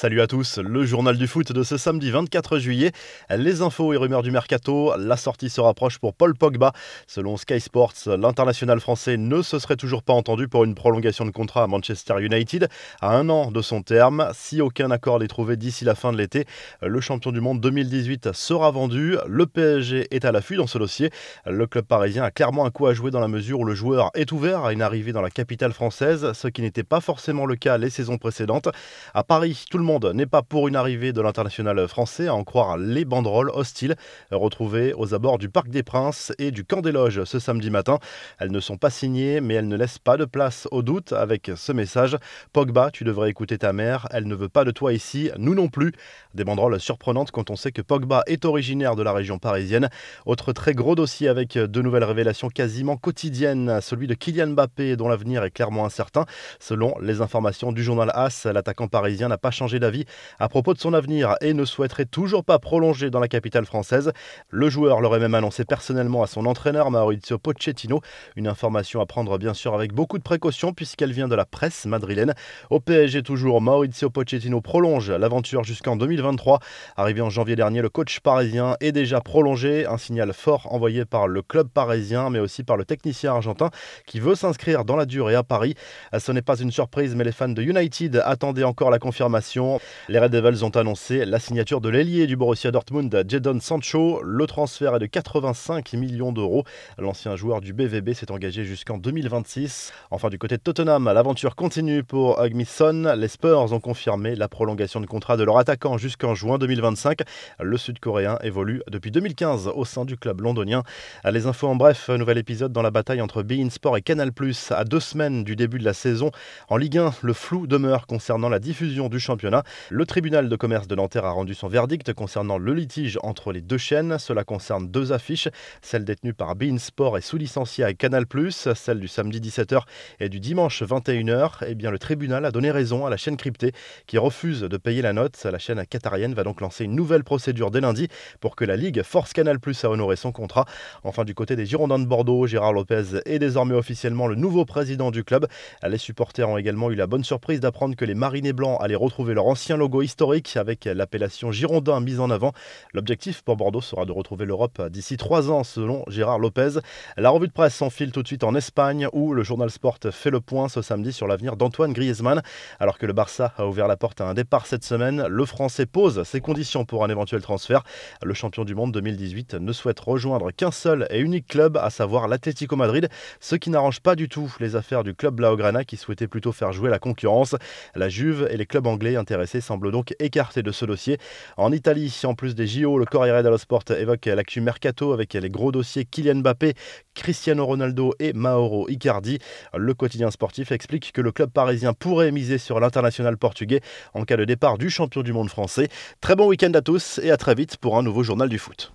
Salut à tous, le journal du foot de ce samedi 24 juillet. Les infos et rumeurs du mercato, la sortie se rapproche pour Paul Pogba. Selon Sky Sports, l'international français ne se serait toujours pas entendu pour une prolongation de contrat à Manchester United à un an de son terme. Si aucun accord n'est trouvé d'ici la fin de l'été, le champion du monde 2018 sera vendu. Le PSG est à l'affût dans ce dossier. Le club parisien a clairement un coup à jouer dans la mesure où le joueur est ouvert à une arrivée dans la capitale française, ce qui n'était pas forcément le cas les saisons précédentes. À Paris, tout le monde n'est pas pour une arrivée de l'international français, à en croire les banderoles hostiles retrouvées aux abords du Parc des Princes et du Camp des Loges ce samedi matin. Elles ne sont pas signées, mais elles ne laissent pas de place au doute avec ce message Pogba, tu devrais écouter ta mère, elle ne veut pas de toi ici, nous non plus. Des banderoles surprenantes quand on sait que Pogba est originaire de la région parisienne. Autre très gros dossier avec de nouvelles révélations quasiment quotidiennes, celui de Kylian Mbappé dont l'avenir est clairement incertain. Selon les informations du journal AS, l'attaquant parisien n'a pas changé d'avis à propos de son avenir et ne souhaiterait toujours pas prolonger dans la capitale française. Le joueur l'aurait même annoncé personnellement à son entraîneur Maurizio Pochettino. Une information à prendre bien sûr avec beaucoup de précaution puisqu'elle vient de la presse madrilène. Au PSG toujours, Maurizio Pochettino prolonge l'aventure jusqu'en 2023. Arrivé en janvier dernier, le coach parisien est déjà prolongé. Un signal fort envoyé par le club parisien mais aussi par le technicien argentin qui veut s'inscrire dans la durée à Paris. Ce n'est pas une surprise mais les fans de United attendaient encore la confirmation. Les Red Devils ont annoncé la signature de l'ailier du Borussia Dortmund, Jadon Sancho. Le transfert est de 85 millions d'euros. L'ancien joueur du BVB s'est engagé jusqu'en 2026. Enfin, du côté de Tottenham, l'aventure continue pour Hugminson. Les Spurs ont confirmé la prolongation de contrat de leur attaquant jusqu'en juin 2025. Le Sud-Coréen évolue depuis 2015 au sein du club londonien. Les infos en bref, nouvel épisode dans la bataille entre Bein Sport et Canal+. À deux semaines du début de la saison, en Ligue 1, le flou demeure concernant la diffusion du championnat. Le tribunal de commerce de Nanterre a rendu son verdict concernant le litige entre les deux chaînes. Cela concerne deux affiches, celle détenue par Bein Sport et sous-licenciée à Canal+, celle du samedi 17h et du dimanche 21h. Eh bien, le tribunal a donné raison à la chaîne cryptée qui refuse de payer la note. La chaîne qatarienne va donc lancer une nouvelle procédure dès lundi pour que la Ligue force Canal+ à honorer son contrat. Enfin, du côté des Girondins de Bordeaux, Gérard Lopez est désormais officiellement le nouveau président du club. Les supporters ont également eu la bonne surprise d'apprendre que les Marinés Blancs allaient retrouver leur ancien logo historique avec l'appellation Girondin mise en avant. L'objectif pour Bordeaux sera de retrouver l'Europe d'ici trois ans, selon Gérard Lopez. La revue de presse s'enfile tout de suite en Espagne, où le journal Sport fait le point ce samedi sur l'avenir d'Antoine Griezmann. Alors que le Barça a ouvert la porte à un départ cette semaine, le Français pose ses conditions pour un éventuel transfert. Le champion du monde 2018 ne souhaite rejoindre qu'un seul et unique club, à savoir l'Atlético Madrid, ce qui n'arrange pas du tout les affaires du club Blaugrana qui souhaitait plutôt faire jouer la concurrence. La Juve et les clubs anglais intéressés donc écartés de ce dossier. En Italie, en plus des JO, le Corriere dello Sport évoque l'actu mercato avec les gros dossiers Kylian Mbappé, Cristiano Ronaldo et Mauro Icardi. Le quotidien sportif explique que le club parisien pourrait miser sur l'international portugais en cas de départ du champion du monde français. Très bon week-end à tous et à très vite pour un nouveau journal du foot.